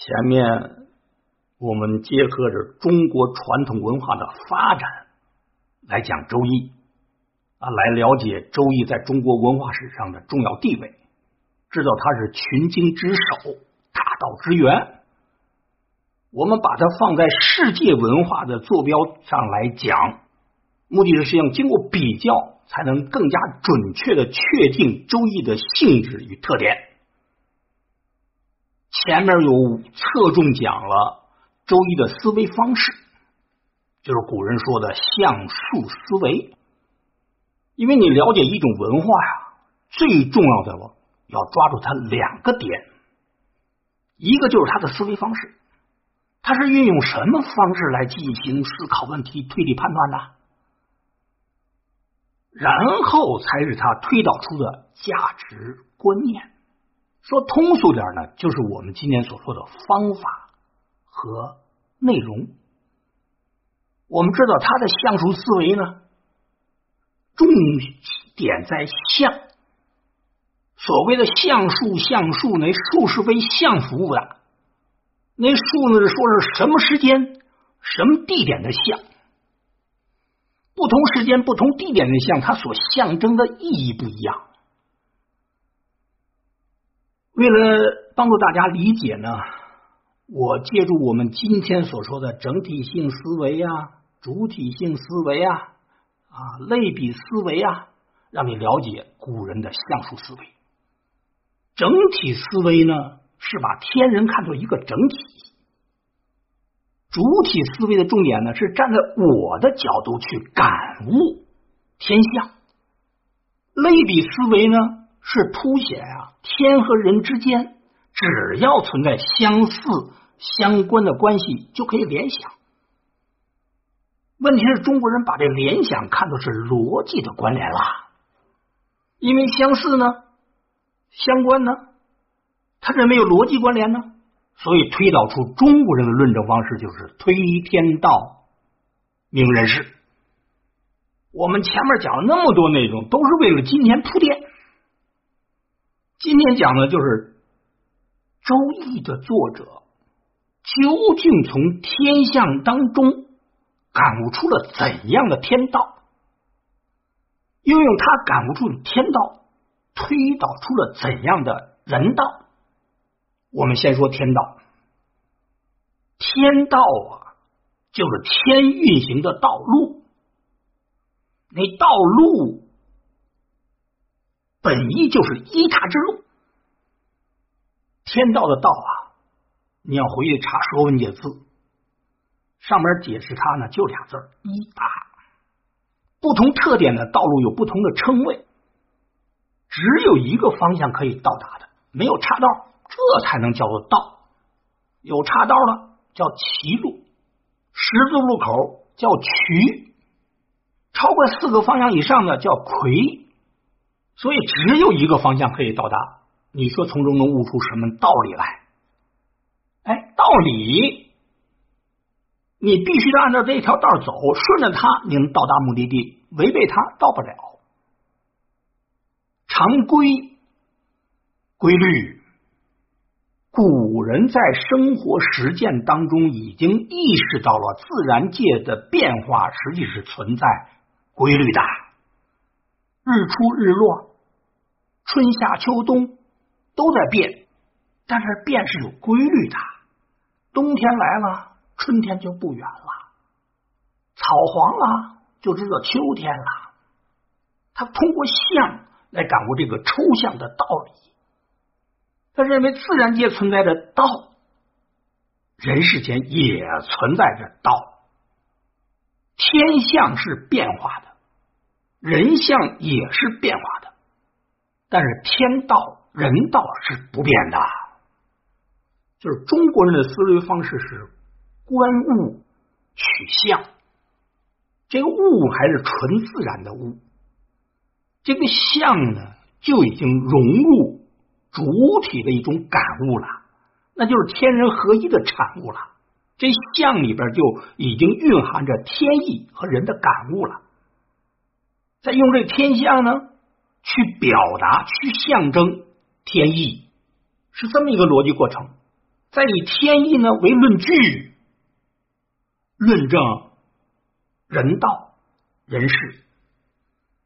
前面我们结合着中国传统文化的发展来讲《周易》，啊，来了解《周易》在中国文化史上的重要地位，知道它是群经之首、大道之源。我们把它放在世界文化的坐标上来讲，目的是希望经过比较，才能更加准确的确定《周易》的性质与特点。前面有侧重讲了《周易》的思维方式，就是古人说的象数思维。因为你了解一种文化呀，最重要的要抓住它两个点，一个就是它的思维方式。他是运用什么方式来进行思考问题、推理判断的？然后才是他推导出的价值观念。说通俗点呢，就是我们今天所说的方法和内容。我们知道他的相术思维呢，重点在相。所谓的相术，相术那术是为相服务的。那数呢？说是什么时间、什么地点的象？不同时间、不同地点的象，它所象征的意义不一样。为了帮助大家理解呢，我借助我们今天所说的整体性思维啊、主体性思维啊、啊类比思维啊，让你了解古人的象数思维。整体思维呢？是把天人看作一个整体，主体思维的重点呢是站在我的角度去感悟天象，类比思维呢是凸显啊天和人之间只要存在相似相关的关系就可以联想。问题是中国人把这联想看作是逻辑的关联了，因为相似呢，相关呢。他认为有逻辑关联呢，所以推导出中国人的论证方式就是推天道明人事。我们前面讲了那么多内容，都是为了今天铺垫。今天讲的就是《周易》的作者究竟从天象当中感悟出了怎样的天道，又用他感悟出的天道推导出了怎样的人道。我们先说天道，天道啊，就是天运行的道路。那道路本意就是一踏之路。天道的道啊，你要回去查《说文解字》，上面解释它呢，就俩字儿一踏。不同特点的道路有不同的称谓，只有一个方向可以到达的，没有岔道。这才能叫做道，有岔道的叫歧路，十字路口叫渠，超过四个方向以上的叫魁，所以只有一个方向可以到达。你说从中能悟出什么道理来？哎，道理，你必须得按照这条道走，顺着它你能到达目的地，违背它到不了。常规规律。古人在生活实践当中已经意识到了自然界的变化实际是存在规律的，日出日落，春夏秋冬都在变，但是变是有规律的。冬天来了，春天就不远了，草黄了，就知道秋天了。他通过象来感悟这个抽象的道理。他认为自然界存在着道，人世间也存在着道。天象是变化的，人象也是变化的，但是天道、人道是不变的。就是中国人的思维方式是观物取象，这个物还是纯自然的物，这个象呢就已经融入。主体的一种感悟了，那就是天人合一的产物了。这象里边就已经蕴含着天意和人的感悟了。再用这天象呢，去表达、去象征天意，是这么一个逻辑过程。再以天意呢为论据，论证人道人事。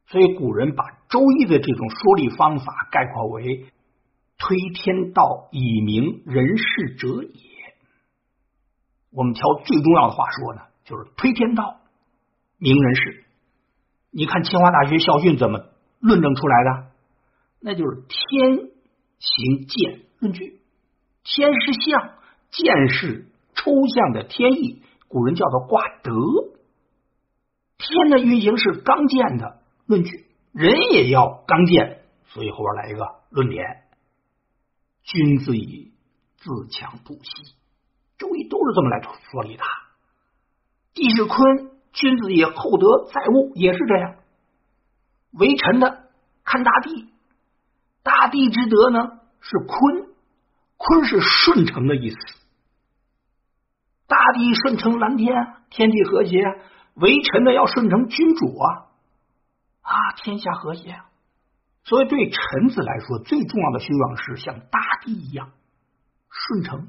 所以古人把《周易》的这种说理方法概括为“推天道以明人事者也”。我们挑最重要的话说呢，就是推天道明人事。你看清华大学校训怎么论证出来的？那就是天行健论据，天是象，健是抽象的天意，古人叫做卦德。天的运行是刚健的。论据，人也要刚健，所以后边来一个论点：君子以自强不息。周易都是这么来说理的。地是坤，君子也厚德载物，也是这样。为臣的看大地，大地之德呢是坤，坤是顺承的意思。大地顺承蓝天，天地和谐；为臣的要顺承君主啊。啊，天下和谐。所以，对臣子来说，最重要的修养是像大地一样顺承。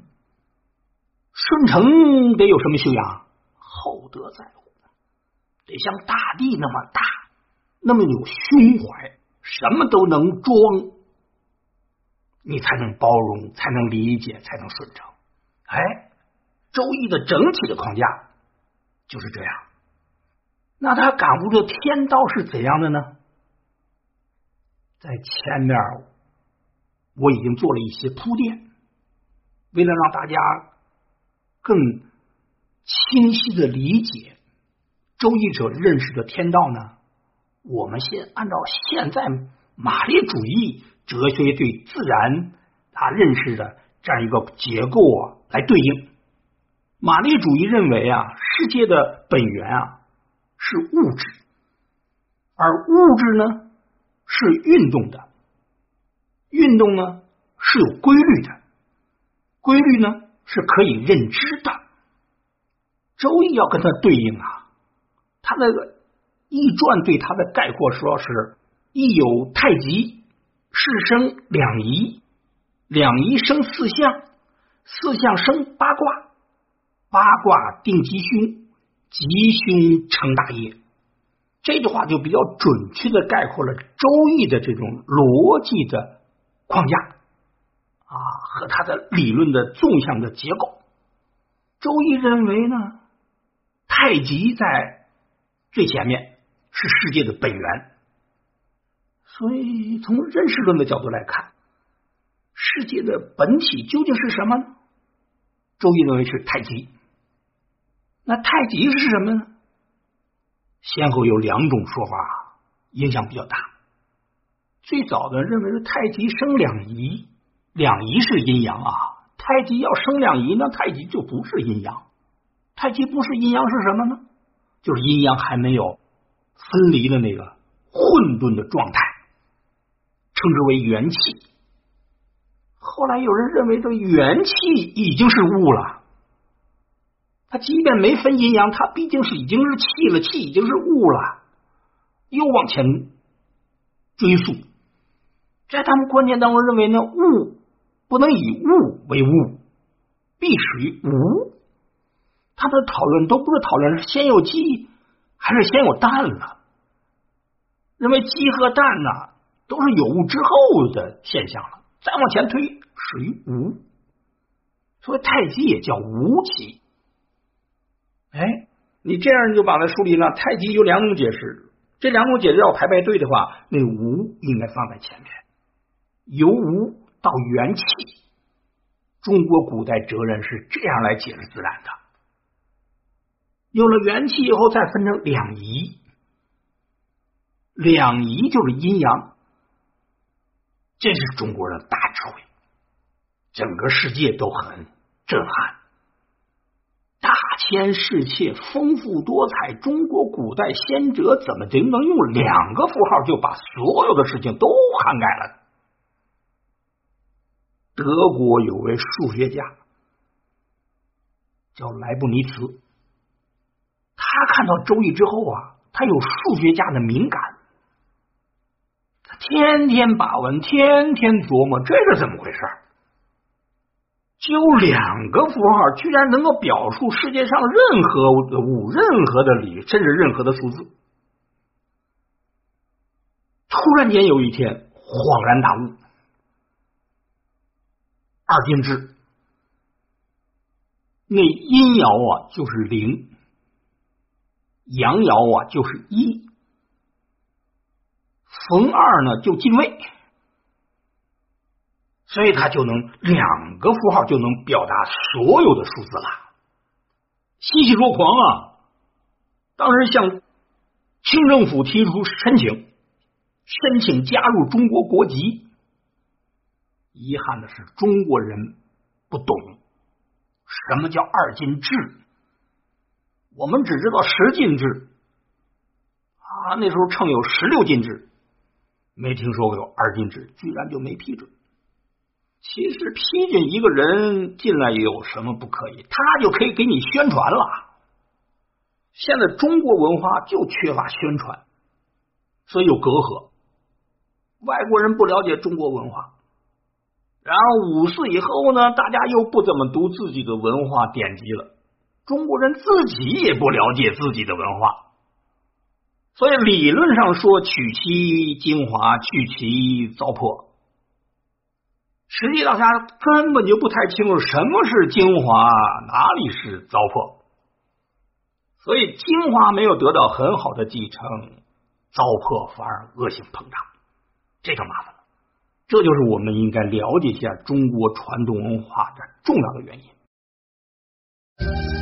顺承得有什么修养？厚德载物，得像大地那么大，那么有胸怀，什么都能装，你才能包容，才能理解，才能顺承。哎，周易的整体的框架就是这样。那他感悟这天道是怎样的呢？在前面我已经做了一些铺垫，为了让大家更清晰的理解周易者认识的天道呢，我们先按照现在马列主义哲学对自然他认识的这样一个结构啊来对应。马列主义认为啊，世界的本源啊。是物质，而物质呢是运动的，运动呢是有规律的，规律呢是可以认知的。周易要跟它对应啊，它那个易传对它的概括说是：易有太极，是生两仪，两仪生四象，四象生八卦，八卦定吉凶。吉凶成大业，这句话就比较准确的概括了《周易》的这种逻辑的框架啊和它的理论的纵向的结构。周易认为呢，太极在最前面是世界的本源，所以从认识论的角度来看，世界的本体究竟是什么呢？周易认为是太极。那太极是什么呢？先后有两种说法，影响比较大。最早的认为是太极生两仪，两仪是阴阳啊。太极要生两仪，那太极就不是阴阳。太极不是阴阳是什么呢？就是阴阳还没有分离的那个混沌的状态，称之为元气。后来有人认为这元气已经是物了。他即便没分阴阳，他毕竟是已经是气了，气已经是物了。又往前追溯，在他们观念当中认为呢，物不能以物为物，必属于无。他的讨论都不是讨论是先有鸡还是先有蛋了，认为鸡和蛋呢都是有物之后的现象了。再往前推，属于无，所以太极也叫无极。哎，你这样就把它梳理了。太极有两种解释，这两种解释要排排队的话，那无应该放在前面。由无到元气，中国古代哲人是这样来解释自然的。有了元气以后，再分成两仪，两仪就是阴阳，这是中国人大智慧，整个世界都很震撼。大千世界丰富多彩，中国古代先哲怎么就能用两个符号就把所有的事情都涵盖了？德国有位数学家叫莱布尼茨，看到《周易》之后啊，他有数学家的敏感，他天天把玩，天天琢磨，这是怎么回事？只有两个符号，居然能够表述世界上任何物、任何的理，甚至任何的数字。突然间有一天，恍然大悟：二进制，那阴爻啊就是零，阳爻啊就是一，逢二呢就进位。所以它就能两个符号就能表达所有的数字了，欣喜若狂啊！当时向清政府提出申请，申请加入中国国籍。遗憾的是，中国人不懂什么叫二进制，我们只知道十进制啊，那时候称有十六进制，没听说过有二进制，居然就没批准。其实批准一个人进来有什么不可以？他就可以给你宣传了。现在中国文化就缺乏宣传，所以有隔阂。外国人不了解中国文化，然后五四以后呢，大家又不怎么读自己的文化典籍了。中国人自己也不了解自己的文化，所以理论上说取其精华，去其糟粕。实际大家根本就不太清楚什么是精华，哪里是糟粕，所以精华没有得到很好的继承，糟粕反而恶性膨胀，这就麻烦了。这就是我们应该了解一下中国传统文化的重要的原因。